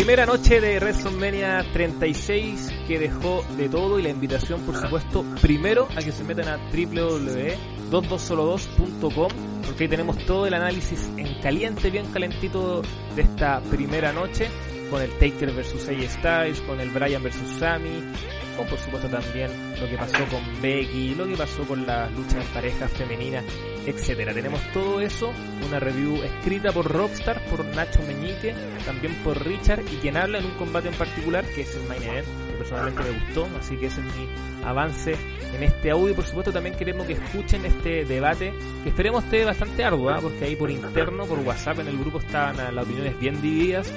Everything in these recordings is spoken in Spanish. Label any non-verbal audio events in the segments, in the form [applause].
Primera noche de WrestleMania 36 que dejó de todo y la invitación, por supuesto, primero a que se metan a www.22solo2.com porque ahí tenemos todo el análisis en caliente, bien calentito de esta primera noche con el Taker versus AJ Styles, con el Brian versus Sammy, con por supuesto también lo que pasó con Becky, lo que pasó con las luchas en parejas femeninas, etcétera. Tenemos todo eso, una review escrita por Rockstar, por Nacho Meñique, también por Richard y quien habla en un combate en particular que es el main event, que personalmente me gustó, así que ese es mi avance en este audio. Por supuesto también queremos que escuchen este debate, que esperemos esté bastante arduo, ¿ah? porque ahí por interno, por WhatsApp en el grupo estaban las opiniones bien divididas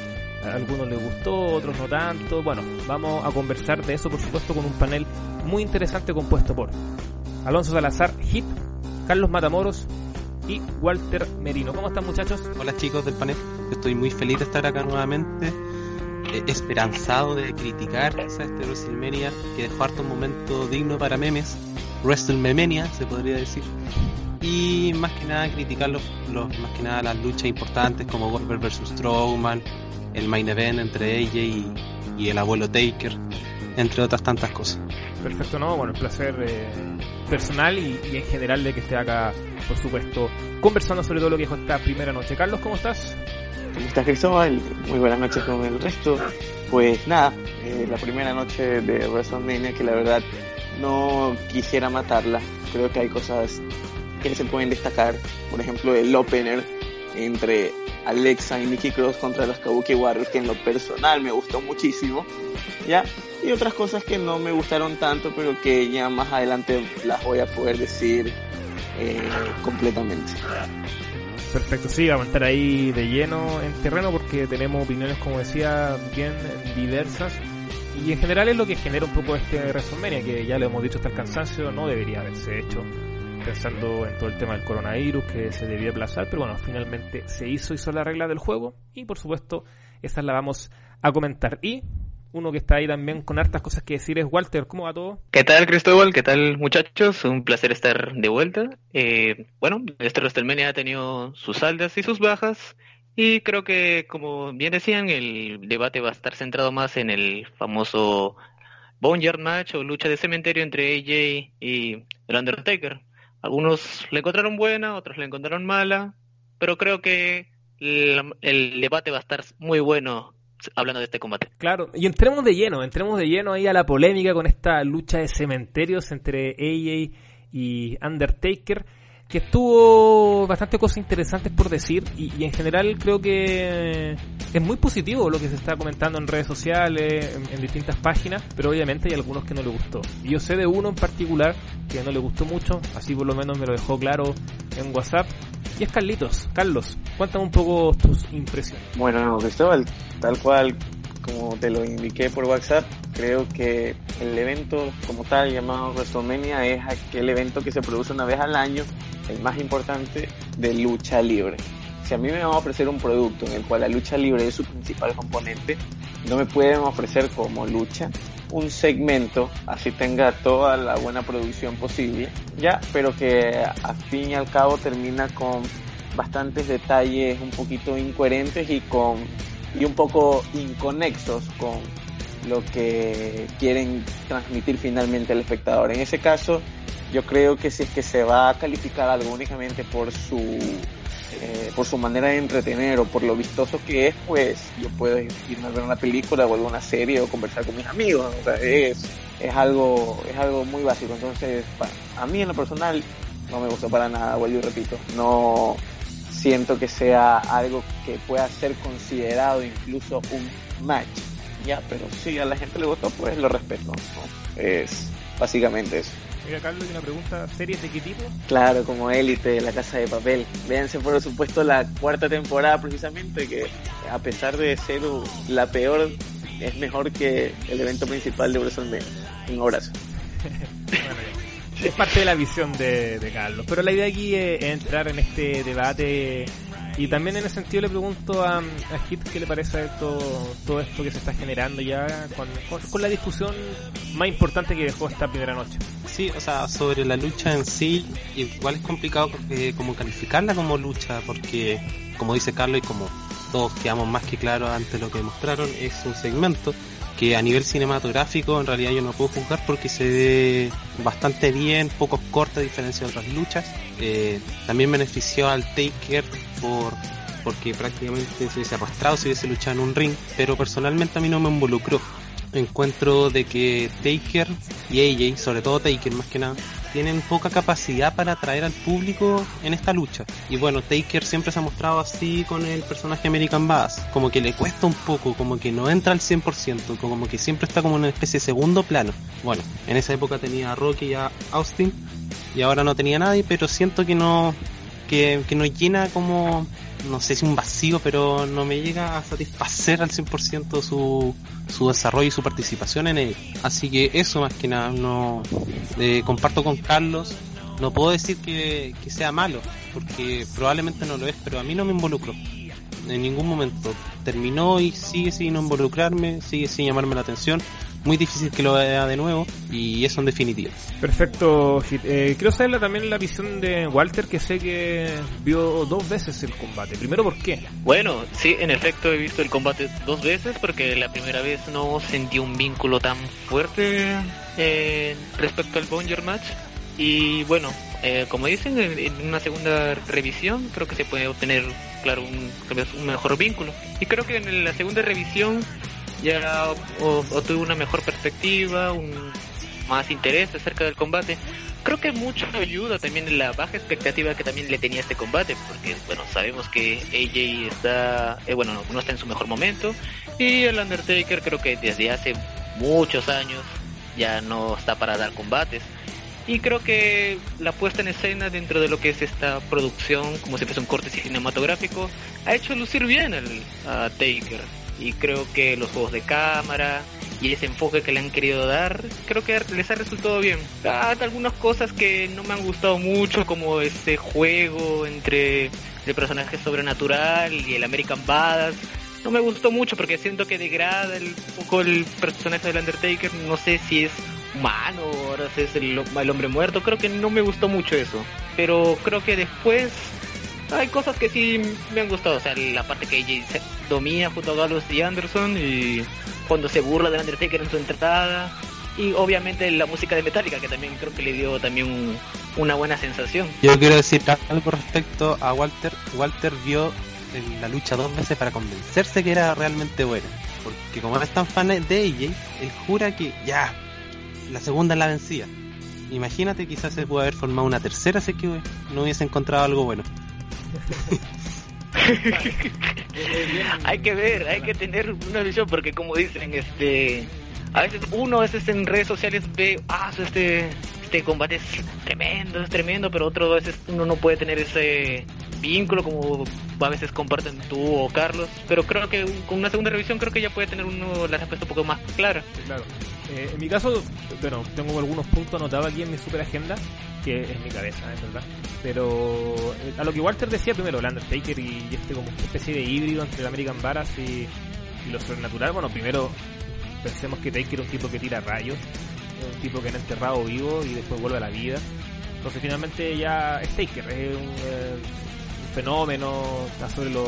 a algunos les gustó, otros no tanto. Bueno, vamos a conversar de eso, por supuesto, con un panel muy interesante compuesto por Alonso Salazar, Hit, Carlos Matamoros y Walter Merino. ¿Cómo están, muchachos? Hola, chicos del panel. Estoy muy feliz de estar acá nuevamente. Eh, esperanzado de criticar a este WrestleMania que dejó harto un momento digno para memes. WrestleMania, se podría decir y más que nada criticar los, más que nada las luchas importantes como Goldberg versus Strowman, el main event entre ella y, el abuelo Taker, entre otras tantas cosas. Perfecto, ¿no? Bueno, el placer eh, personal y, en general de que esté acá, por supuesto, conversando sobre todo lo que dijo esta primera noche. Carlos, ¿cómo estás? ¿Cómo estás, Cristóbal? Muy buenas noches con el resto. Pues nada, eh, la primera noche de WrestleMania que la verdad no quisiera matarla. Creo que hay cosas que se pueden destacar. Por ejemplo, el opener entre Alexa y Nikki Cross contra los Kabuki Warriors, que en lo personal me gustó muchísimo, ¿ya? Y otras cosas que no me gustaron tanto, pero que ya más adelante las voy a poder decir eh, completamente. Perfecto, sí, vamos a estar ahí de lleno en terreno porque tenemos opiniones, como decía, bien diversas. Y en general es lo que genera un poco este WrestleMania, que ya lo hemos dicho hasta el cansancio, no debería haberse hecho pensando en todo el tema del coronavirus que se debía aplazar, pero bueno, finalmente se hizo, hizo la regla del juego y por supuesto esta la vamos a comentar. Y uno que está ahí también con hartas cosas que decir es Walter, ¿cómo va todo? ¿Qué tal Cristóbal? ¿Qué tal muchachos? Un placer estar de vuelta. Eh, bueno, este WrestleMania ha tenido sus altas y sus bajas. Y creo que, como bien decían, el debate va a estar centrado más en el famoso Boneyard Match o lucha de cementerio entre AJ y el Undertaker. Algunos le encontraron buena, otros le encontraron mala, pero creo que el, debate va a estar muy bueno hablando de este combate. Claro, y entremos de lleno, entremos de lleno ahí a la polémica con esta lucha de cementerios entre AJ y Undertaker que estuvo bastante cosas interesantes por decir y, en general creo que es muy positivo lo que se está comentando en redes sociales, en, distintas páginas, pero obviamente hay algunos que no le gustó. Yo sé de uno en particular que no le gustó mucho, así por lo menos me lo dejó claro en WhatsApp, y es Carlitos. Carlos, cuéntame un poco tus impresiones. Bueno, Cristóbal, tal cual como te lo indiqué por WhatsApp, creo que el evento como tal llamado WrestleMania es aquel evento que se produce una vez al año, el más importante de lucha libre. Si a mí me van a ofrecer un producto en el cual la lucha libre es su principal componente, no me pueden ofrecer como lucha un segmento, así tenga toda la buena producción posible, ya, pero que a fin y al cabo termina con bastantes detalles un poquito incoherentes y con y un poco inconexos con lo que quieren transmitir finalmente al espectador. En ese caso, yo creo que si es que se va a calificar algo únicamente por su eh, por su manera de entretener o por lo vistoso que es, pues yo puedo irme a ver una película o alguna serie o conversar con mis amigos. O sea, es, es algo es algo muy básico. Entonces, a mí en lo personal no me gustó para nada, vuelvo y repito. No siento que sea algo que pueda ser considerado incluso un match. Ya, pero si a la gente le gustó, pues lo respeto. Es básicamente eso. Mira, Carlos, una pregunta, ¿series de qué tipo? Claro, como Élite, La Casa de Papel. Véanse, por supuesto, la cuarta temporada precisamente, que a pesar de ser la peor, es mejor que el evento principal de WrestleMania. Un abrazo. [laughs] es parte de la visión de, Carlos. Pero la idea aquí es, entrar en este debate y también en ese sentido le pregunto a, a Hit qué le parece todo, todo esto que se está generando ya con, con, la discusión más importante que dejó esta primera noche. Sí, o sea, sobre la lucha en sí, igual es complicado eh, como calificarla como lucha, porque como dice Carlos y como todos quedamos más que claros ante lo que mostraron, es un segmento a nivel cinematográfico en realidad yo no puedo juzgar porque se ve bastante bien, poco corta a diferencia de otras luchas. Eh, también benefició al Taker por porque prácticamente se hubiese arrastrado si hubiese luchado en un ring, pero personalmente a mí no me involucró. Encuentro de que Taker y AJ, sobre todo Taker más que nada, tienen poca capacidad para atraer al público en esta lucha. Y bueno, Taker siempre se ha mostrado así con el personaje American Bass, como que le cuesta un poco, como que no entra al 100%, como que siempre está como en una especie de segundo plano. Bueno, en esa época tenía a Rocky y a Austin, y ahora no tenía nadie, pero siento que no, que, que nos llena como no sé si un vacío, pero no me llega a satisfacer al 100% su, su desarrollo y su participación en él. Así que eso más que nada, no eh, comparto con Carlos. No puedo decir que, que sea malo, porque probablemente no lo es, pero a mí no me involucro en ningún momento. Terminó y sigue sin involucrarme, sigue sin llamarme la atención muy difícil que lo vea de nuevo y eso en definitiva. Perfecto, eh, quiero saber también la visión de Walter, que sé que vio dos veces el combate. Primero, ¿por qué? Bueno, sí, en efecto he visto el combate dos veces porque la primera vez no sentí un vínculo tan fuerte eh, respecto al Bonger Match. Y bueno, eh, como dicen, en, una segunda revisión creo que se puede obtener, claro, un, un mejor vínculo. Y creo que en la segunda revisión ya obtuve una mejor perspectiva, un más interés acerca del combate. Creo que mucho ayuda también la baja expectativa que también le tenía este combate, porque bueno, sabemos que AJ está, eh, bueno, no está en su mejor momento y el Undertaker creo que desde hace muchos años ya no está para dar combates. Y creo que la puesta en escena dentro de lo que es esta producción, como si fuese un corte cinematográfico, ha hecho lucir bien al, Taker y creo que los juegos de cámara y ese enfoque que le han querido dar, creo que les ha resultado bien. Hay algunas cosas que no me han gustado mucho, como este juego entre el personaje sobrenatural y el American Badass. No me gustó mucho porque siento que degrada un poco el personaje del Undertaker. No sé si es humano ahora es el, el hombre muerto. Creo que no me gustó mucho eso. Pero creo que después hay cosas que sí me han gustado. O sea, la parte que AJ domina junto a Gallows y Anderson y cuando se burla del Undertaker en su entrada. Y obviamente la música de Metallica, que también creo que le dio también una buena sensación. Yo quiero decir algo respecto a Walter. Walter vio la lucha dos veces para convencerse que era realmente buena. Porque como es tan fan de AJ, él jura que ya, la segunda la vencida. Imagínate, quizás se puede haber formado una tercera si que no hubiese encontrado algo bueno. [laughs] hay que ver, hay que tener una visión porque como dicen, este, a veces uno a veces en redes sociales ve, ah, este, este combate es tremendo, es tremendo, pero otro a veces uno no puede tener ese vínculo como a veces comparten tú o Carlos, pero creo que con una segunda revisión creo que ya puede tener uno la respuesta un poco más clara. Eh, en mi caso, bueno, tengo algunos puntos anotados aquí en mi super agenda, que es mi cabeza, es verdad. Pero eh, a lo que Walter decía primero, el Undertaker y, este como especie de híbrido entre el American Baras y, lo sobrenatural, bueno, primero pensemos que Taker es un tipo que tira rayos, un tipo que ha enterrado vivo y después vuelve a la vida. Entonces finalmente ya es Taker, es un, eh, un fenómeno, está sobre lo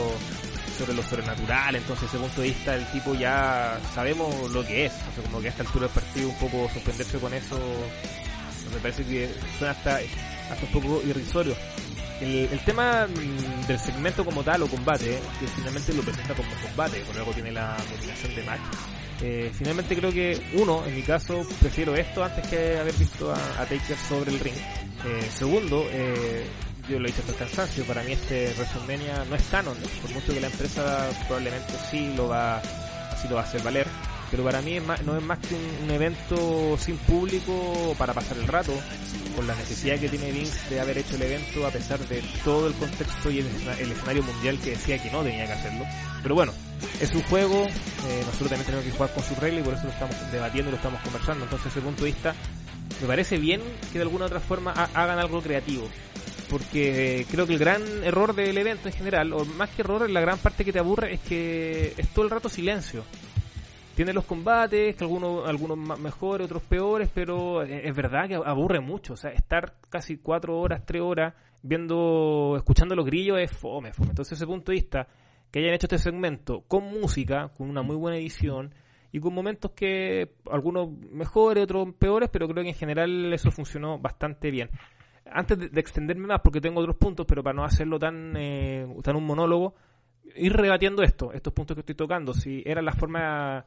sobre lo sobrenatural, entonces desde ese punto de vista el tipo ya sabemos lo que es, o sea, como que a esta altura del partido un poco sorprenderse con eso, me parece que suena hasta, hasta un poco irrisorio. El, el, tema mm, del segmento como tal o combate, que finalmente lo presenta como combate, por algo tiene la dominación de match. Eh, finalmente creo que uno, en mi caso, prefiero esto antes que haber visto a, a Taker sobre el ring. Eh, segundo, eh, yo lo he dicho hasta el cansancio, para mí este WrestleMania no es canon, por mucho que la empresa probablemente sí lo va, así lo va a hacer valer, pero para mí no es más que un, evento sin público para pasar el rato, con la necesidad que tiene Vince de haber hecho el evento a pesar de todo el contexto y el, escenario mundial que decía que no tenía que hacerlo. Pero bueno, es un juego, eh, nosotros también tenemos que jugar con sus reglas y por eso lo estamos debatiendo y lo estamos conversando. Entonces, desde ese punto de vista, me parece bien que de alguna u otra forma hagan algo creativo porque creo que el gran error del evento en general, o más que error, la gran parte que te aburre es que es todo el rato silencio. Tiene los combates, que algunos, algunos mejores, otros peores, pero es verdad que aburre mucho. O sea, estar casi cuatro horas, tres horas viendo, escuchando los grillos es fome, fome. Entonces, ese punto de vista, que hayan hecho este segmento con música, con una muy buena edición y con momentos que algunos mejores, otros peores, pero creo que en general eso funcionó bastante bien. Antes de, extenderme más, porque tengo otros puntos, pero para no hacerlo tan, eh, un monólogo, ir rebatiendo esto, estos puntos que estoy tocando, si era la forma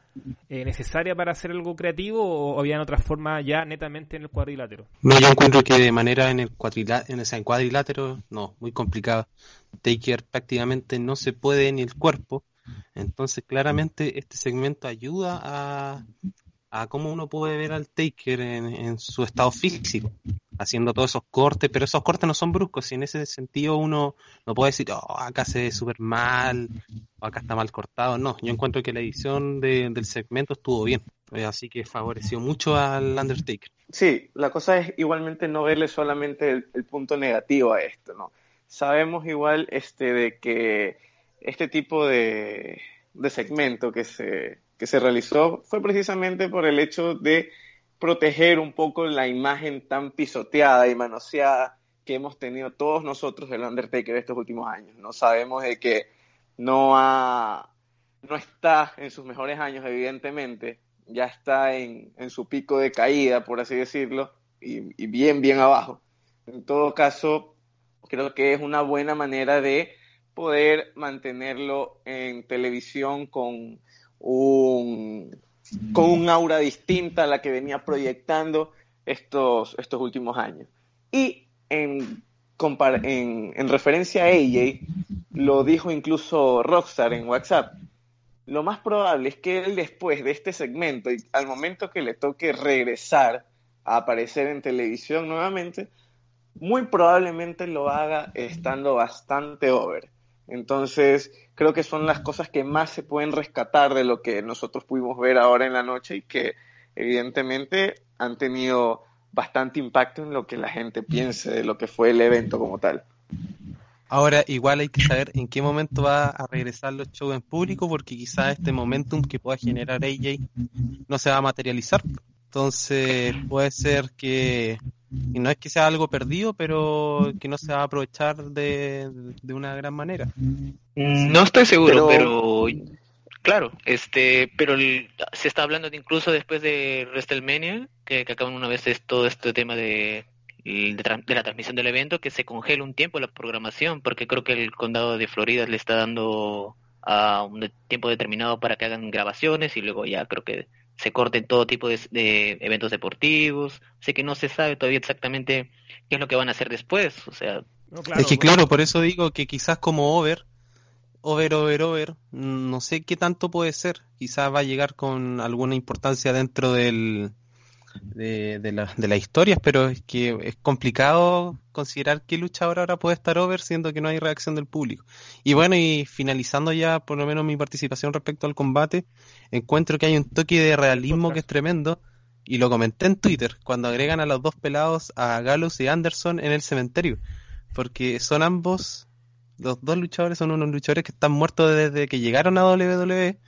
eh, necesaria para hacer algo creativo o había otra forma ya netamente en el cuadrilátero. No, yo encuentro que de manera en el cuadrilátero, en, cuadrilátero, no, muy complicado. Taker prácticamente no se puede ni el cuerpo, entonces claramente este segmento ayuda a, a cómo uno puede ver al Taker en, su estado físico, haciendo todos esos cortes, pero esos cortes no son bruscos, y en ese sentido uno no puede decir, oh, acá se ve súper mal, o acá está mal cortado, no, yo encuentro que la edición del segmento estuvo bien, eh, así que favoreció mucho al Undertaker. Sí, la cosa es igualmente no verle solamente el, punto negativo a esto, ¿no? Sabemos igual este de que este tipo de, de segmento que se que se realizó fue precisamente por el hecho de proteger un poco la imagen tan pisoteada y manoseada que hemos tenido todos nosotros del Undertaker estos últimos años. No sabemos de que no ha, no está en sus mejores años, evidentemente, ya está en, su pico de caída, por así decirlo, y, y bien, bien abajo. En todo caso, creo que es una buena manera de poder mantenerlo en televisión con con un aura distinta a la que venía proyectando estos, estos últimos años. Y en, en, en referencia a AJ, lo dijo incluso Rockstar en WhatsApp, lo más probable es que él después de este segmento y al momento que le toque regresar a aparecer en televisión nuevamente, muy probablemente lo haga estando bastante over. Entonces, creo que son las cosas que más se pueden rescatar de lo que nosotros pudimos ver ahora en la noche y que evidentemente han tenido bastante impacto en lo que la gente piense de lo que fue el evento como tal. Ahora, igual hay que saber en qué momento va a regresar los shows en público, porque quizás este momentum que pueda generar AJ no se va a materializar. Entonces, puede ser que y no es que sea algo perdido, pero que no se va a aprovechar de, de una gran manera. Mm, no estoy seguro, pero, claro, este, pero se está hablando de incluso después de WrestleMania, que, que acaban una vez es todo este tema de, de, de, la transmisión del evento, que se congela un tiempo la programación, porque creo que el condado de Florida le está dando a un tiempo determinado para que hagan grabaciones y luego ya creo que se corten todo tipo de, eventos deportivos, sé que no se sabe todavía exactamente qué es lo que van a hacer después, o sea... es que claro, por eso digo que quizás como over, over, over, over, no sé qué tanto puede ser, quizás va a llegar con alguna importancia dentro del, de, de, la, de las historias, pero es que es complicado considerar qué luchador ahora puede estar over siendo que no hay reacción del público. Y bueno, y finalizando ya por lo menos mi participación respecto al combate, encuentro que hay un toque de realismo que es tremendo. Y lo comenté en Twitter, cuando agregan a los dos pelados, a Gallows y Anderson en el cementerio. Porque son ambos, los dos luchadores son unos luchadores que están muertos desde que llegaron a WWE.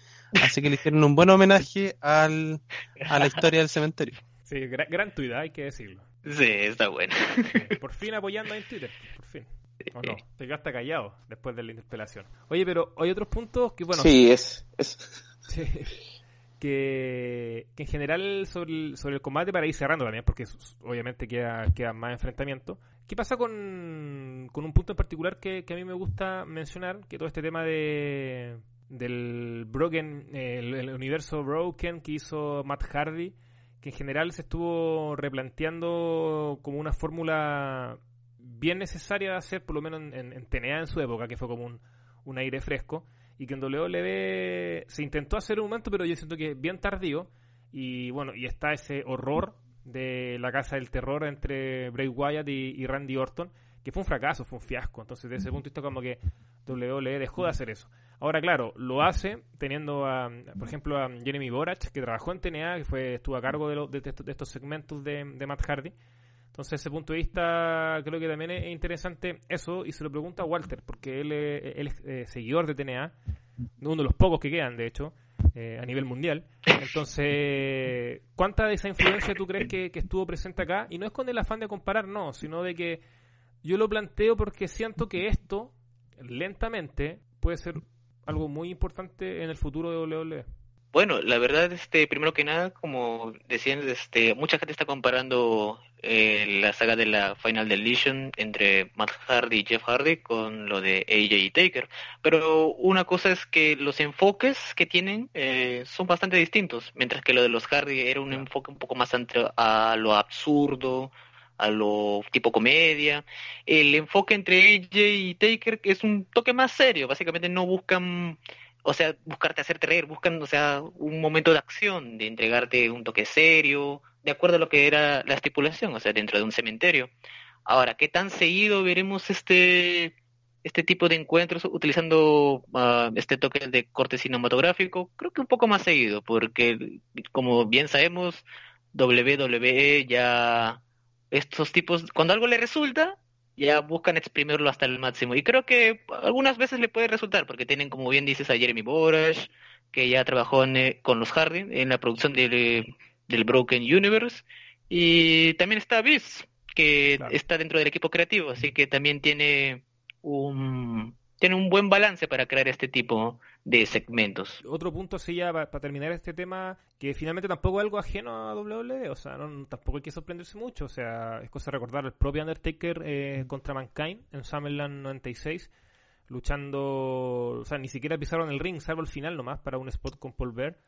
Así que le hicieron un buen homenaje al, a la historia del cementerio. Sí, gran, gran hay que decirlo. Sí, está bueno. por fin apoyando en Twitter, por fin. ¿O no? Te quedaste callado después de la interpelación. Oye, pero hay otros puntos que, bueno... Sí, es... que, que, en general sobre el, sobre el combate, para ir cerrando también, porque obviamente queda, queda más enfrentamiento. ¿Qué pasa con, con un punto en particular que, que a mí me gusta mencionar? Que todo este tema de del Broken, el universo Broken que hizo Matt Hardy que en general se estuvo replanteando como una fórmula bien necesaria de hacer, por lo menos en, en, TNA en su época, que fue como un, un, aire fresco, y que en WWE se intentó hacer un momento, pero yo siento que bien tardío, y bueno, y está ese horror de la casa del terror entre Bray Wyatt y, Randy Orton, que fue un fracaso, fue un fiasco, entonces desde ese punto de vista como que WWE dejó de hacer eso. Ahora, claro, lo hace teniendo, a, por ejemplo, a Jeremy Borach, que trabajó en TNA, que fue, estuvo a cargo de, de, estos segmentos de, Matt Hardy. Entonces, ese punto de vista, creo que también es interesante eso, y se lo pregunta a Walter, porque él, él es eh, seguidor de TNA, uno de los pocos que quedan, de hecho, eh, a nivel mundial. Entonces, ¿cuánta de esa influencia tú crees que, que estuvo presente acá? Y no es con el afán de comparar, no, sino de que yo lo planteo porque siento que esto, lentamente, puede ser algo muy importante en el futuro de WWE. Bueno, la verdad, este, primero que nada, como decían, este, mucha gente está comparando eh, la saga de la Final Deletion entre Matt Hardy y Jeff Hardy con lo de AJ y Taker. Pero una cosa es que los enfoques que tienen eh, son bastante distintos, mientras que lo de los Hardy era un enfoque un poco más a lo absurdo, a lo tipo comedia. El enfoque entre AJ y Taker es un toque más serio, básicamente no buscan o sea, buscarte hacerte reír, buscan, o sea, un momento de acción, de entregarte un toque serio, de acuerdo a lo que era la estipulación, o sea, dentro de un cementerio. Ahora, ¿qué tan seguido veremos este este tipo de encuentros utilizando uh, este toque de corte cinematográfico? Creo que un poco más seguido, porque como bien sabemos, WWE ya estos tipos, cuando algo le resulta, ya buscan exprimirlo hasta el máximo. Y creo que algunas veces le puede resultar, porque tienen, como bien dices, a Jeremy Borash, que ya trabajó eh, con los Harding en la producción del, del Broken Universe. Y también está Biz, que está dentro del equipo creativo, así que también tiene un, tiene un buen balance para crear este tipo de segmentos. Otro punto así ya para, terminar este tema, que finalmente tampoco es algo ajeno a WWE, o sea, no, tampoco hay que sorprenderse mucho, o sea, es cosa de recordar el propio Undertaker eh, contra Mankind en SummerLand 96, luchando, o sea, ni siquiera pisaron el ring, salvo el final nomás para un spot con Paul Bear.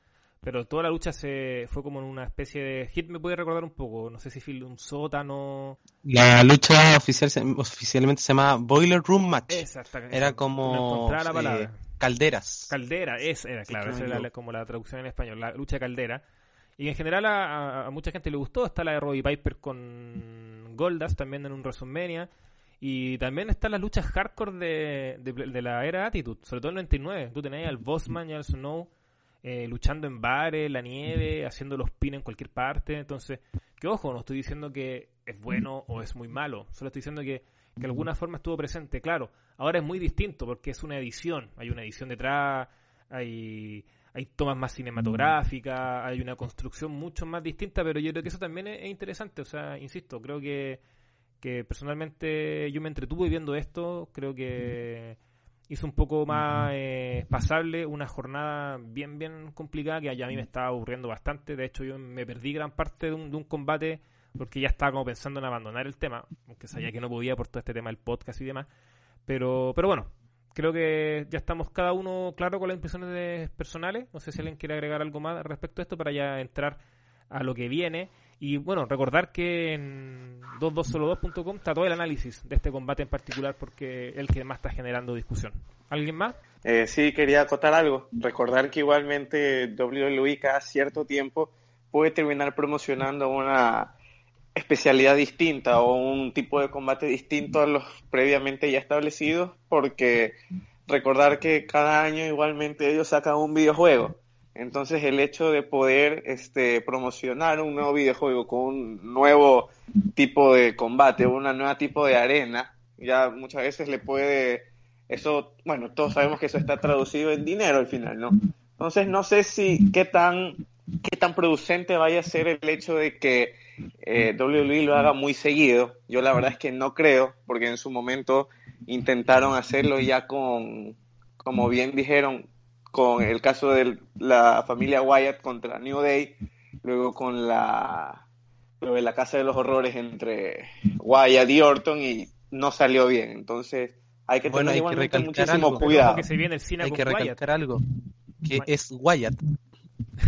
Pero toda la lucha se fue como en una especie de hit, me puede recordar un poco, no sé si un sótano. La lucha oficial oficialmente se llama Boiler Room Match. Exactamente. Era como eh, calderas. Caldera, es, era claro, esa era como la traducción en español, la lucha caldera. Y en general a, mucha gente le gustó, está la de Robbie Piper con Goldas también en un WrestleMania. Y también están las luchas hardcore de, de, la era Attitude, sobre todo en el 99. Tú tenías al Bossman y al Snow eh, luchando en bares, la nieve, haciendo los pins en cualquier parte. Entonces, que ojo, no estoy diciendo que es bueno o es muy malo, solo estoy diciendo que, que de alguna forma estuvo presente. Claro, ahora es muy distinto porque es una edición, hay una edición detrás, hay, hay tomas más cinematográficas, hay una construcción mucho más distinta, pero yo creo que eso también es, interesante. O sea, insisto, creo que, que personalmente yo me entretuve viendo esto, creo que hizo un poco más eh, pasable una jornada bien, bien complicada que a mí me estaba aburriendo bastante. De hecho, yo me perdí gran parte de un, combate porque ya estaba como pensando en abandonar el tema, aunque sabía que no podía por todo este tema del podcast y demás. Pero, pero bueno, creo que ya estamos cada uno claro con las impresiones personales. No sé si alguien quiere agregar algo más respecto a esto para ya entrar a lo que viene. Y bueno, recordar que en 22solo2.com está todo el análisis de este combate en particular porque es el que más está generando discusión. ¿Alguien más? Eh, sí, quería acotar algo. Recordar que igualmente WWE cada cierto tiempo puede terminar promocionando una especialidad distinta o un tipo de combate distinto a los previamente ya establecidos porque recordar que cada año igualmente ellos sacan un videojuego entonces el hecho de poder este, promocionar un nuevo videojuego con un nuevo tipo de combate, una nueva tipo de arena, ya muchas veces le puede, eso, bueno, todos sabemos que eso está traducido en dinero al final, ¿no? Entonces no sé si qué tan, qué tan producente vaya a ser el hecho de que eh, WWE lo haga muy seguido. Yo la verdad es que no creo, porque en su momento intentaron hacerlo ya con, como bien dijeron, con el caso de la familia Wyatt contra New Day, luego con la, de la Casa de los Horrores entre Wyatt y Orton y no salió bien. Entonces hay que tener muchísimo cuidado. hay que recalcar algo, que es Wyatt.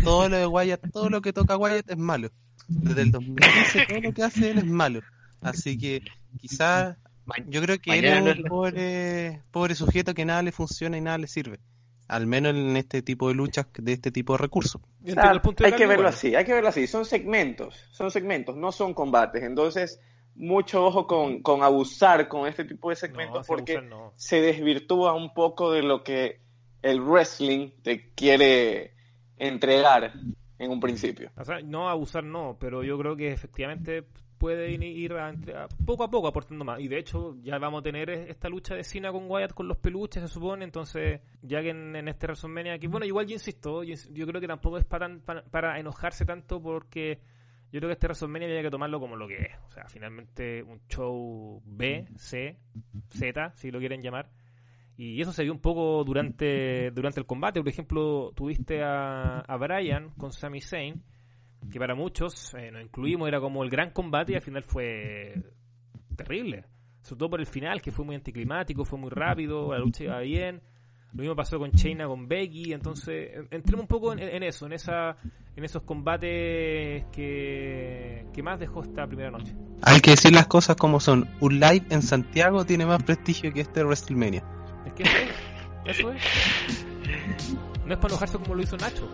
Todo lo de Wyatt, todo lo que toca Wyatt es malo. Desde el 2015 todo lo que hace él es malo. Así que quizás yo creo que él es un pobre, pobre sujeto que nada le funciona y nada le sirve. Al menos en este tipo de luchas de este tipo de recursos. hay que verlo así, hay que verlo así, son segmentos, son segmentos, no son combates, entonces mucho ojo con, con abusar con este tipo de segmentos porque se desvirtúa un poco de lo que el wrestling te quiere entregar en un principio. O sea, no abusar no, pero yo creo que efectivamente puede ir poco a poco aportando más. Y de hecho, ya vamos a tener esta lucha de Cena con Wyatt con los peluches, se supone. Entonces, ya que en, este WrestleMania, que bueno, igual yo insisto, yo, creo que tampoco es para, para, enojarse tanto porque yo creo que este WrestleMania había que tomarlo como lo que es. O sea, finalmente un show B, C, Z, si lo quieren llamar. Y eso se vio un poco durante, durante el combate. Por ejemplo, tuviste a, a Brian con Sami Zayn, que para muchos, eh, nos incluimos, era como el gran combate y al final fue terrible. Sobre todo por el final, que fue muy anticlimático, fue muy rápido, la lucha iba bien. Lo mismo pasó con Chaina, con Becky. Entonces, entremos un poco en, eso, en esa en esos combates que, que más dejó esta primera noche. Hay que decir las cosas como son. Un live en Santiago tiene más prestigio que este WrestleMania. Es que eso es. No es para enojarse como lo hizo Nacho.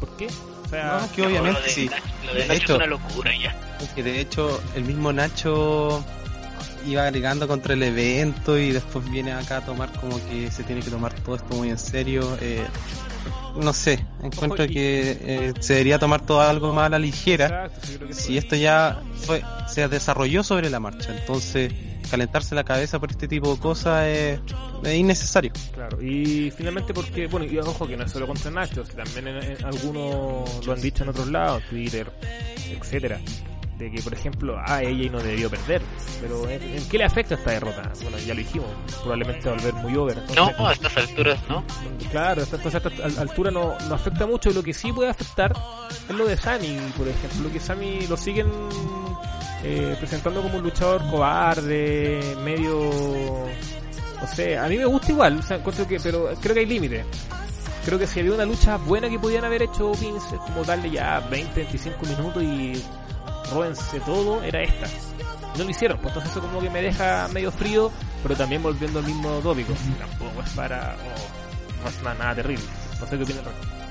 ¿Por qué? O sea, no, que obviamente sí. Lo de, Nacho es una locura ya. Que de hecho, el mismo Nacho iba agregando contra el evento y después viene acá a tomar como que se tiene que tomar todo esto muy en serio. Eh, no sé, encuentro que eh, se debería tomar todo algo más a la ligera. si esto ya fue, se desarrolló sobre la marcha, entonces calentarse la cabeza por este tipo de cosas es, innecesario. Claro, y finalmente porque, bueno, y ojo que no es solo contra Nacho, también algunos lo han dicho en otros lados, Twitter, etcétera de que, por ejemplo, a ella no debió perder. Pero ¿en, qué le afecta esta derrota? Bueno, ya lo dijimos, probablemente volver muy over. no, a estas alturas no. Claro, a estas alturas no, no afecta mucho. Y lo que sí puede afectar es lo de Sami, por ejemplo. Lo que Sami lo siguen eh, presentando como un luchador cobarde, medio. No sé, a mí me gusta igual, o sea, que, pero creo que hay límites creo que si había una lucha buena que podían haber hecho Vince como darle ya 20, 25 minutos y róbense todo, era esta. No lo hicieron, pues entonces eso como que me deja medio frío, pero también volviendo al mismo tópico. Tampoco es para... no es nada, terrible. No sé qué opina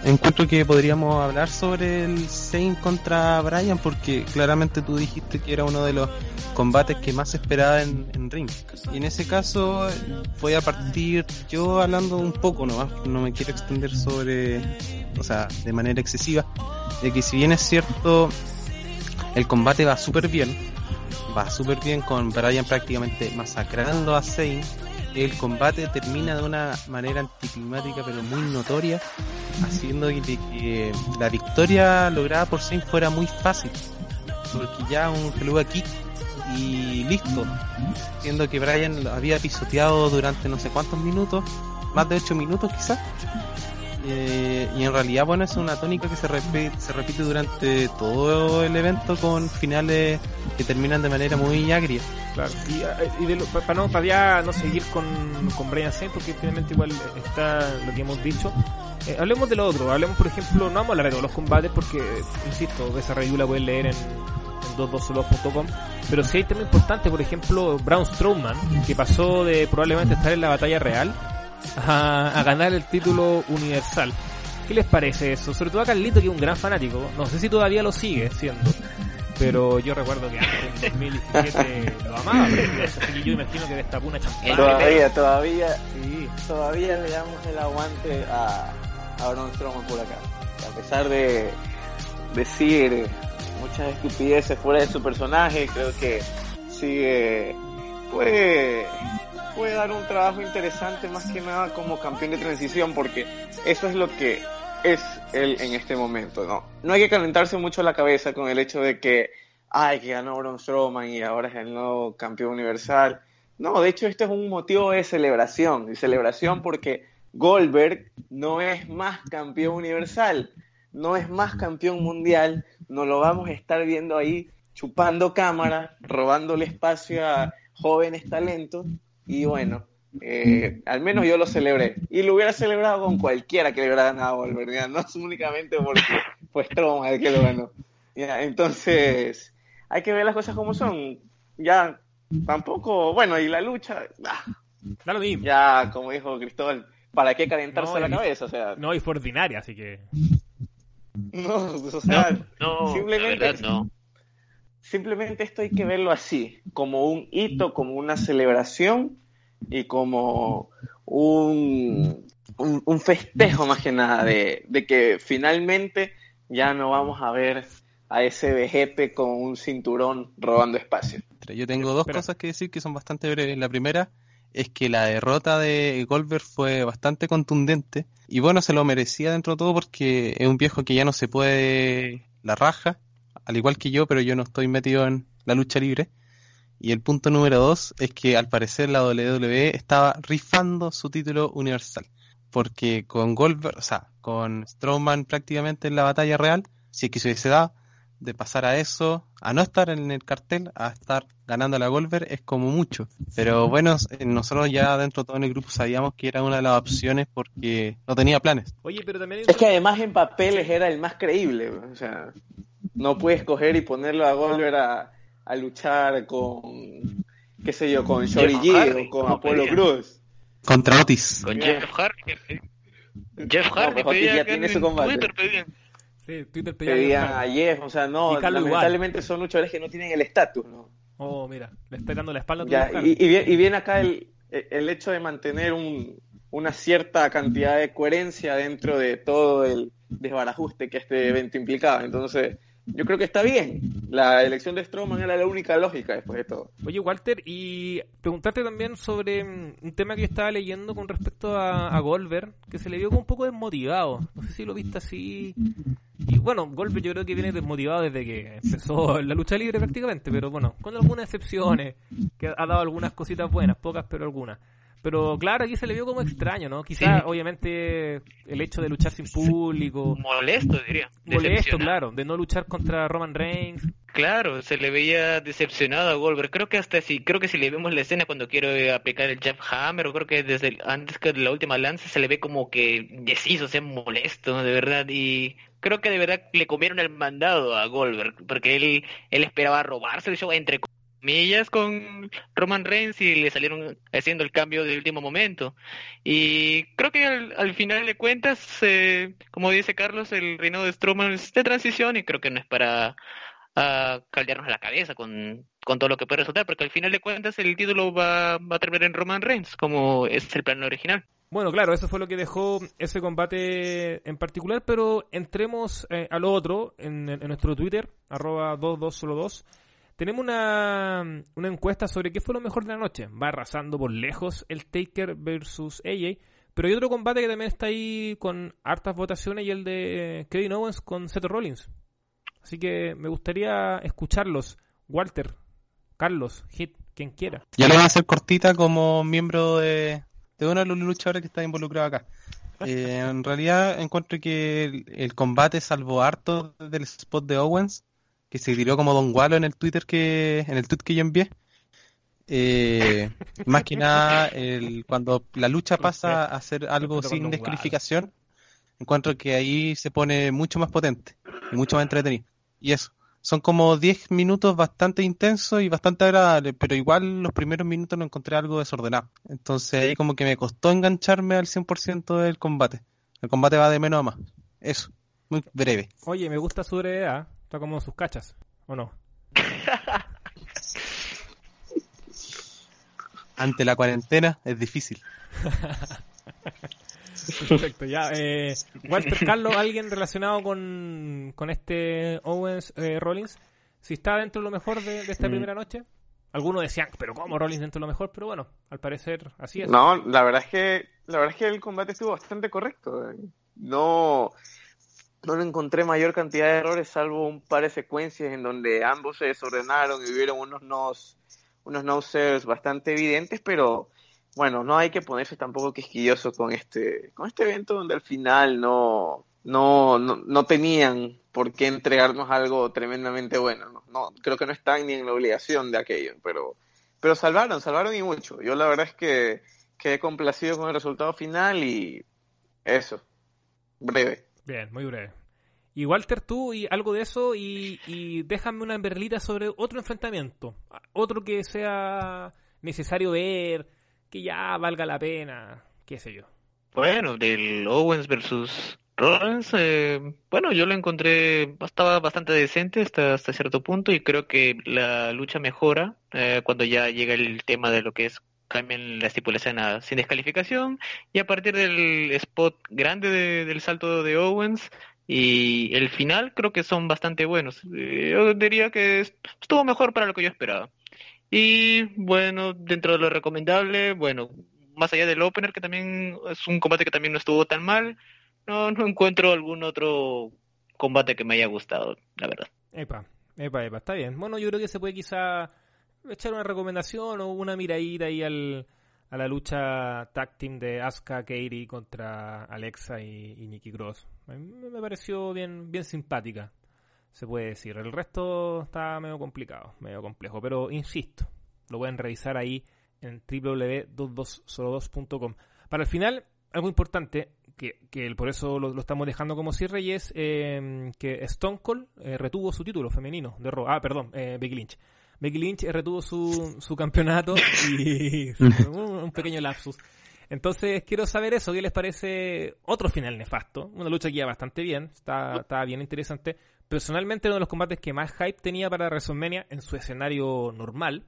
Encuentro que podríamos hablar sobre el Zayn contra Brian porque claramente tú dijiste que era uno de los combates que más esperaba en, en ring. Y en ese caso voy a partir yo hablando un poco nomás, no me quiero extender sobre, o sea, de manera excesiva, de que si bien es cierto el combate va súper bien, va súper bien con Brian prácticamente masacrando a Zayn. El combate termina de una manera anticlimática pero muy notoria, haciendo que, la victoria lograda por Zayn fuera muy fácil, porque ya un Helluva Kick y listo, siendo que Brian había pisoteado durante no sé cuántos minutos, más de 8 minutos quizás, eh, y en realidad, bueno, es una tónica que se repite, se repite durante todo el evento con finales que terminan de manera muy agria. Claro, y, eh, para, no, para ya no seguir con, con Brian Saint, porque finalmente igual está lo que hemos dicho. Eh, hablemos de lo otro, hablemos por ejemplo, no vamos a hablar de los combates porque, insisto, esa review la pueden leer en, en 222.com, pero si hay temas importantes, por ejemplo, Braun Strowman, que pasó de probablemente estar en la batalla real a, ganar el título universal. ¿Qué les parece eso? Sobre todo a Carlito, que es un gran fanático. No sé si todavía lo sigue siendo. Pero yo recuerdo que antes, en 2017, lo amaba. Pero yo imagino que destapó una champán. Todavía, todavía, sí. todavía le damos el aguante a, a Braun Strowman por acá. A pesar de decir muchas estupideces fuera de su personaje, creo que sigue, pues, puede dar un trabajo interesante más que nada como campeón de transición porque eso es lo que es él en este momento, ¿no? No hay que calentarse mucho la cabeza con el hecho de que, ay, que ganó Braun Strowman y ahora es el nuevo campeón universal. No, de hecho esto es un motivo de celebración, y celebración porque Goldberg no es más campeón universal, no es más campeón mundial, no lo vamos a estar viendo ahí chupando cámara, robándole espacio a jóvenes talentos y bueno, eh, al menos yo lo celebré. Y lo hubiera celebrado con cualquiera que le hubiera ganado a Wolverine, no es únicamente porque fue Strowman el que lo ganó. Ya, entonces, hay que ver las cosas como son. Ya, tampoco, bueno, y la lucha, ah, da lo mismo. Ya, como dijo Cristóbal, ¿para qué calentarse la cabeza? O sea, no, y fue ordinaria, así que. [laughs] No, o sea, simplemente. no simplemente esto hay que verlo así, como un hito, como una celebración y como un, un, festejo más que nada de, que finalmente ya no vamos a ver a ese vejete con un cinturón robando espacio. Yo tengo dos cosas que decir que son bastante breves. La primera es que la derrota de Goldberg fue bastante contundente y bueno, se lo merecía dentro de todo porque es un viejo que ya no se puede la raja al igual que yo, pero yo no estoy metido en la lucha libre. Y el punto número dos es que al parecer la WWE estaba rifando su título universal. Porque con Goldberg, o sea, con Strowman prácticamente en la batalla real, si es que se hubiese dado, de pasar a eso, a no estar en el cartel, a estar ganando la Goldberg, es como mucho. Pero bueno, eh, nosotros ya dentro de todo en el grupo sabíamos que era una de las opciones porque no tenía planes. Oye, pero también... Es que además en papeles era el más creíble, o sea, no puedes coger y ponerlo a Goldberg a, a luchar con, qué sé yo, con Shorty G o con Apolo Cruz. Contra Otis. Con Jeff Hardy. Jeff Hardy pues ya tiene su combate. Twitter Sí, Twitter pedía, a Jeff, o sea, no, lamentablemente son luchadores que no tienen el estatus, ¿no? Oh, mira, le está dando la espalda. Ya, y, y, viene acá el, el hecho de mantener un, una cierta cantidad de coherencia dentro de todo el desbarajuste que este evento implicaba. Entonces, yo creo que está bien. La elección de Strowman era la única lógica después de todo. Oye, Walter, y preguntarte también sobre mm, un tema que yo estaba leyendo con respecto a, a Goldberg, que se le vio como un poco desmotivado. No sé si lo viste así. Y bueno, Goldberg yo creo que viene desmotivado desde que empezó la lucha libre prácticamente, pero bueno, con algunas excepciones, que ha dado algunas cositas buenas, pocas, pero algunas. Pero claro, aquí se le vio como extraño, ¿no? Quizás, obviamente, el hecho de luchar sin público. Molesto, diría. Molesto, claro, de no luchar contra Roman Reigns. Claro, se le veía decepcionado a Goldberg. Creo que hasta si, creo que si le vemos la escena cuando quiere aplicar el Jeff Hammer, o creo que desde antes que la última lanza se le ve como que deciso, o sea, molesto, de verdad. Y creo que de verdad le comieron el mandado a Goldberg, porque él, él esperaba robarse el show entre millas con Roman Reigns y le salieron haciendo el cambio de último momento. Y creo que al, final de cuentas, eh, como dice Carlos, el reino de Strowman es de transición y creo que no es para a caldearnos la cabeza con, con, todo lo que puede resultar, porque al final de cuentas el título va, va a terminar en Roman Reigns, como es el plan original. Bueno, claro, eso fue lo que dejó ese combate en particular, pero entremos eh, a lo otro en, en, nuestro Twitter, arroba 2202 tenemos una, una encuesta sobre qué fue lo mejor de la noche. Va arrasando por lejos el Taker versus AJ. Pero hay otro combate que también está ahí con hartas votaciones y el de Kevin Owens con Seth Rollins. Así que me gustaría escucharlos. Walter, Carlos, Hit, quien quiera. Ya lo voy a hacer cortita como miembro de, de uno de los luchadores que está involucrado acá. [laughs] Eh, en realidad encuentro que el, el, combate salvo harto del spot de Owens que se tiró como Don Gualo en el Twitter que en el tweet que yo envié. Eh, [laughs] más que nada, el, cuando la lucha pasa a ser algo sin descalificación, encuentro que ahí se pone mucho más potente y mucho más entretenido. Y eso, son como 10 minutos bastante intensos y bastante agradables, pero igual los primeros minutos lo encontré algo desordenado. Entonces ahí como que me costó engancharme al 100% del combate. El combate va de menos a más. Eso, muy breve. Oye, me gusta su brevedad. Está como sus cachas, ¿o no? [laughs] Ante la cuarentena es difícil. [laughs] Perfecto, ya. Eh, Walter [laughs] Carlos, alguien relacionado con, con este Owens eh, Rollins, si está dentro de lo mejor de, esta mm. primera noche. Algunos decían, pero ¿cómo Rollins dentro de lo mejor? Pero bueno, al parecer así es. No, la verdad es que la verdad es que el combate estuvo bastante correcto. No, no encontré mayor cantidad de errores, salvo un par de secuencias en donde ambos se desordenaron y hubieron unos nos, unos no bastante evidentes, pero bueno, no hay que ponerse tampoco quisquilloso con este, con este evento donde al final no, no, no, tenían por qué entregarnos algo tremendamente bueno. No, creo que no están ni en la obligación de aquello, pero, pero salvaron, salvaron y mucho. Yo la verdad es que quedé complacido con el resultado final y eso, breve. Bien, muy breve. Y Walter, tú y algo de eso y, y déjame una berlita sobre otro enfrentamiento, otro que sea necesario ver, que ya valga la pena, qué sé yo. Bueno, del Owens versus Rollins, eh, bueno, yo lo encontré, estaba bastante decente hasta, hasta cierto punto y creo que la lucha mejora eh, cuando ya llega el tema de lo que es cambian la estipulación a sin descalificación y a partir del spot grande del salto de Owens y el final creo que son bastante buenos. Eh, yo diría que estuvo mejor para lo que yo esperaba. Y bueno, dentro de lo recomendable, bueno, más allá del opener, que también es un combate que también no estuvo tan mal, no, no encuentro algún otro combate que me haya gustado, la verdad. Epa, epa, epa, está bien. Bueno, yo creo que se puede quizá echar una recomendación o una miradita ahí al, a la lucha tag team de Asuka Katie contra Alexa y, y Nikki Cross. Me pareció bien, bien simpática, se puede decir. El resto está medio complicado, medio complejo, pero insisto, lo pueden revisar ahí en www.22solo2.com. Para el final, algo importante, que, que por eso lo, estamos dejando como cierre, y es eh, que Stone Cold eh, retuvo su título femenino de Raw. Ah, perdón, eh, Becky Lynch. Becky Lynch retuvo su, su campeonato y [laughs] un, pequeño lapsus. Entonces quiero saber eso, ¿qué les parece otro final nefasto? Una lucha que iba bastante bien, está, está bien interesante. Personalmente uno de los combates que más hype tenía para WrestleMania en su escenario normal,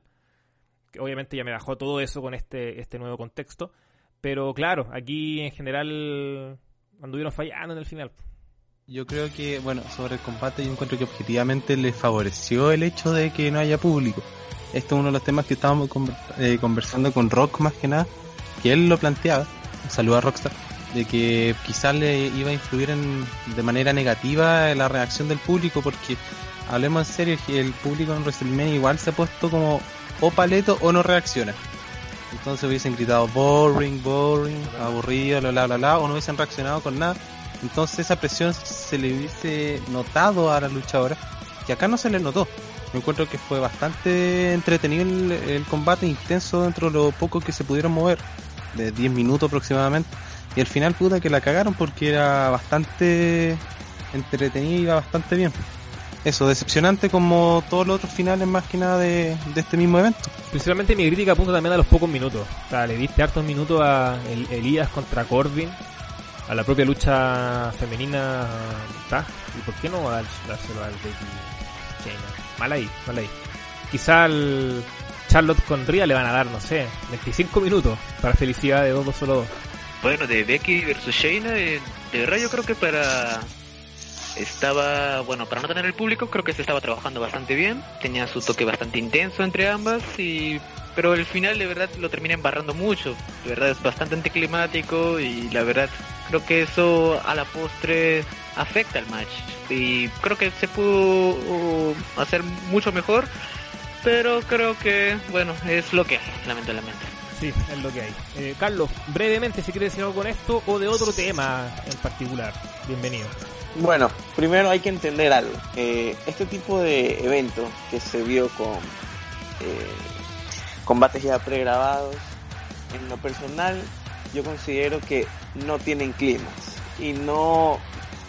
que obviamente ya me bajó todo eso con este, este nuevo contexto, pero claro, aquí en general anduvieron fallando en el final. Yo creo que, bueno, sobre el combate yo encuentro que objetivamente le favoreció el hecho de que no haya público. Este es uno de los temas que estábamos eh, conversando con Rock más que nada, que él lo planteaba, saluda a Rockstar, de que quizás le iba a influir en, de manera negativa la reacción del público, porque hablemos en serio, el público en WrestleMania igual se ha puesto como o paleto o no reacciona. Entonces hubiesen gritado boring, boring, aburrido, bla bla bla, bla o no hubiesen reaccionado con nada entonces esa presión se le hubiese notado a la luchadora, que acá no se le notó. Me encuentro que fue bastante entretenido el, combate, intenso dentro de lo poco que se pudieron mover, de 10 minutos aproximadamente. Y al final puta que la cagaron porque era bastante entretenido y iba bastante bien. Eso, decepcionante como todos los otros finales más que nada de, este mismo evento. Principalmente mi crítica apunta también a los pocos minutos. O sea, le diste hartos minutos a Elías contra Corbin a la propia lucha femenina está y por qué no dárselo al Becky Shayna mal ahí mal ahí. Quizá al Charlotte con Ria le van a dar no sé 25 minutos para felicidad de dos, dos solo dos. Bueno de Becky versus Shayna de verdad yo creo que para estaba bueno para no tener el público creo que se estaba trabajando bastante bien. Tenía su toque bastante intenso entre ambas y pero el final de verdad lo termina embarrando mucho. De verdad es bastante anticlimático y la verdad creo que eso a la postre afecta al match. Y creo que se pudo uh, hacer mucho mejor pero creo que bueno es lo que hay lamentablemente. Sí es lo que hay. Eh, Carlos brevemente si quieres decir algo con esto o de otro tema en particular. Bienvenido. Bueno primero hay que entender algo. Eh, este tipo de evento que se vio con eh, combates ya pregrabados en lo personal yo considero que no tienen climas y no,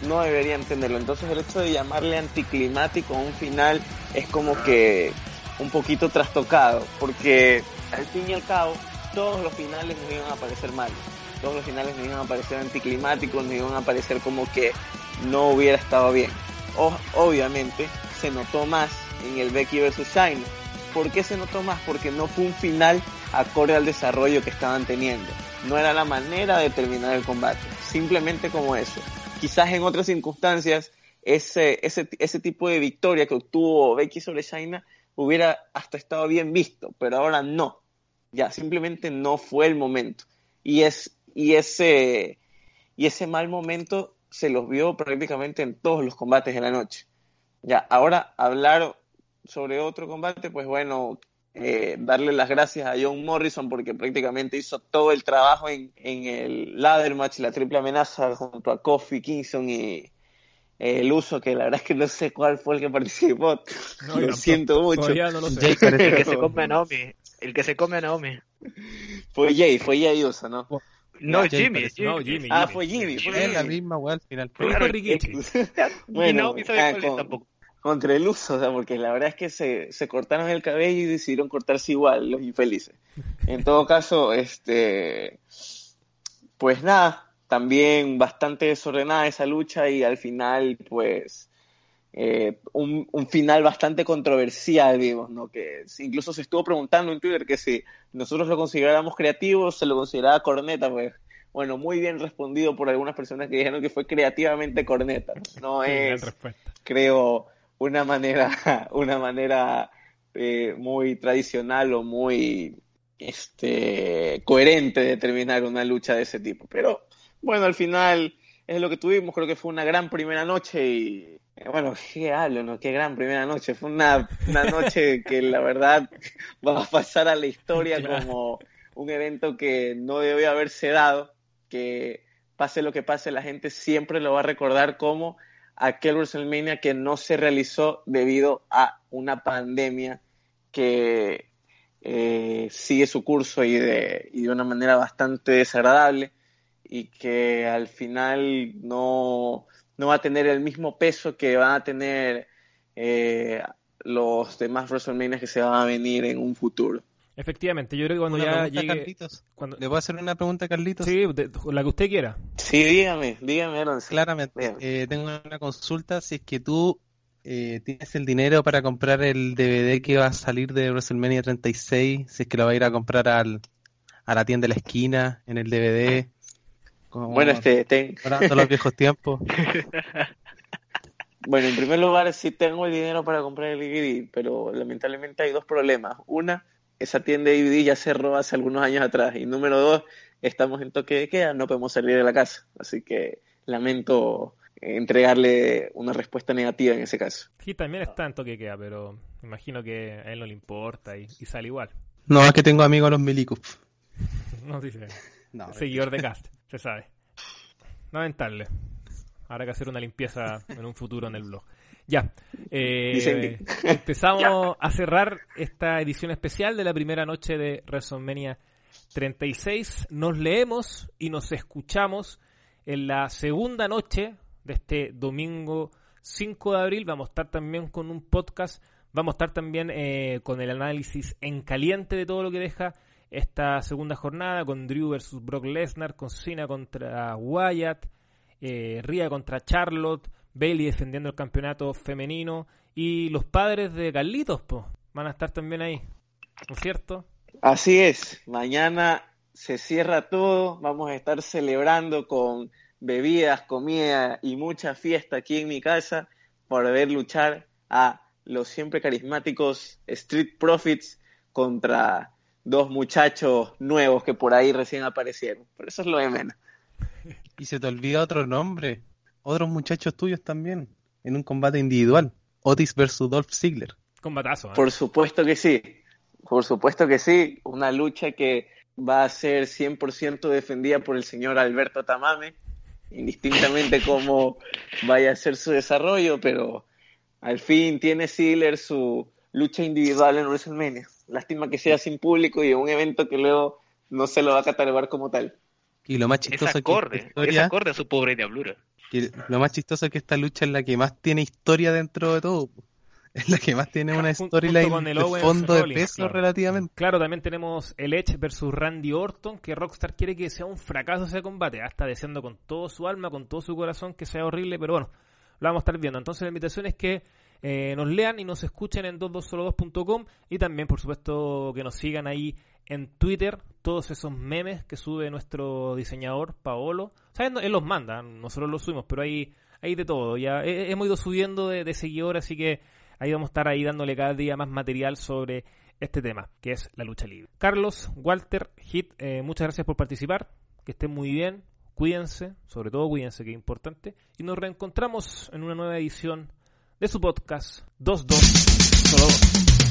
no debería entenderlo. Entonces el hecho de llamarle anticlimático a un final es como que un poquito trastocado, porque al fin y al cabo todos los finales me iban a parecer malos, todos los finales me iban a parecer anticlimáticos, me iban a parecer como que no hubiera estado bien. Obviamente se notó más en el Becky vs. Shine. ¿Por qué se notó más? Porque no fue un final acorde al desarrollo que estaban teniendo no era la manera de terminar el combate, simplemente como eso. Quizás en otras circunstancias ese, ese, ese tipo de victoria que obtuvo Becky sobre China hubiera hasta estado bien visto, pero ahora no. Ya, simplemente no fue el momento. Y, es, y, ese, y ese mal momento se los vio prácticamente en todos los combates de la noche. Ya, ahora hablar sobre otro combate, pues bueno, eh, darle las gracias a John Morrison porque prácticamente hizo todo el trabajo en, el ladder match, la triple amenaza junto a Kofi Kingston y eh, el uso que la verdad es que no sé cuál fue el que participó. lo siento mucho. el que se come a Naomi. El que se come a Naomi. Fue Jay, fue Jay Uso, ¿no? No, Jimmy, No, Jimmy. Ah, fue Jimmy. Fue la misma weá al final. y [laughs] Naomi sabe ah, cuál es tampoco contra el uso, o sea, porque la verdad es que se, se cortaron el cabello y decidieron cortarse igual los infelices. En todo caso, este, pues nada, también bastante desordenada esa lucha y al final, pues, eh, un, un, final bastante controversial, digamos, ¿no? Que incluso se estuvo preguntando en Twitter que si nosotros lo consideráramos creativo, se lo consideraba corneta, pues, bueno, muy bien respondido por algunas personas que dijeron que fue creativamente corneta. No es, creo, una manera, [laughs] una manera eh, muy tradicional o muy este, coherente de terminar una lucha de ese tipo. Pero bueno, al final es lo que tuvimos, creo que fue una gran primera noche y eh, bueno, [laughs] qué hablo, ¿no? Qué gran primera noche. Fue una, una noche que la verdad [laughs] va a pasar a la historia como un evento que no debió haberse dado, que pase lo que pase, la gente siempre lo va a recordar como aquel WrestleMania que no se realizó debido a una pandemia que eh, sigue su curso y de, y de una manera bastante desagradable y que al final no, no va a tener el mismo peso que van a tener eh, los demás WrestleMania que se van a venir en un futuro. Efectivamente, yo creo que cuando ya llegue... Cuando... ¿Le puedo hacer una pregunta a Carlitos? Sí, la que usted quiera. Sí, dígame, dígame, Claramente, eh, tengo una consulta, si es que tú eh, tienes el dinero para comprar el DVD que va a salir de WrestleMania 36, si es que lo va a ir a comprar al, a la tienda de la esquina, en el DVD. bueno, este, ten... los viejos [laughs] tiempos. Bueno, en primer lugar, sí tengo el dinero para comprar el DVD, pero lamentablemente hay dos problemas. Una, esa tienda de DVD ya cerró hace algunos años atrás. Y número dos, estamos en toque de queda, no podemos salir de la casa. Así que lamento entregarle una respuesta negativa en ese caso. Sí, también está en toque de queda, pero imagino que a él no le importa y, sale igual. No, es que tengo amigos los milicos. [laughs] no, dice. No, Seguidor de cast, se sabe. Lamentable. Habrá que hacer una limpieza en un futuro en el blog. Ya. Eh, empezamos [laughs] a cerrar esta edición especial de la primera noche de WrestleMania 36. Nos leemos y nos escuchamos en la segunda noche de este domingo 5 de abril. Vamos a estar también con un podcast. Vamos a estar también eh, con el análisis en caliente de todo lo que deja esta segunda jornada con Drew versus Brock Lesnar, con Cena contra Wyatt, eh, Ria contra Charlotte, Bailey defendiendo el campeonato femenino y los padres de Carlitos van a estar también ahí, ¿no es cierto? Así es, mañana se cierra todo, vamos a estar celebrando con bebidas, comida y mucha fiesta aquí en mi casa por ver luchar a los siempre carismáticos Street Profits contra dos muchachos nuevos que por ahí recién aparecieron. Por eso es lo de menos. [laughs] Y se te olvida otro nombre otros muchachos tuyos también en un combate individual. Otis versus Dolph Ziggler. Combatazo. ¿eh? Por supuesto que sí. Por supuesto que sí. Una lucha que va a ser 100% defendida por el señor Alberto Tamame, indistintamente cómo vaya a ser su desarrollo, pero al fin tiene Ziggler su lucha individual en WrestleMania. Lástima que sea sin público y en un evento que luego no se lo va a catalogar como tal. Y lo más chistoso es acorde, es acorde a su pobre diablura lo más chistoso es que esta lucha es la que más tiene historia dentro de todo. Es la que más tiene una storyline de fondo de peso relativamente. Claro, también tenemos el Edge versus Randy Orton, que Rockstar quiere que sea un fracaso ese combate. Hasta deseando con todo su alma, con todo su corazón que sea horrible, pero bueno, lo vamos a estar viendo. Entonces la invitación es que eh, nos lean y nos escuchen en 22solo2.com y también, por supuesto, que nos sigan ahí en Twitter todos esos memes que sube nuestro diseñador Paolo. O él los manda, nosotros los subimos, pero hay, hay de todo. Ya hemos ido subiendo de, seguidores, así que ahí vamos a estar ahí dándole cada día más material sobre este tema, que es la lucha libre. Carlos, Walter, Hit, eh, muchas gracias por participar. Que estén muy bien, cuídense, sobre todo cuídense, que es importante. Y nos reencontramos en una nueva edición de su podcast 22 Solo 2.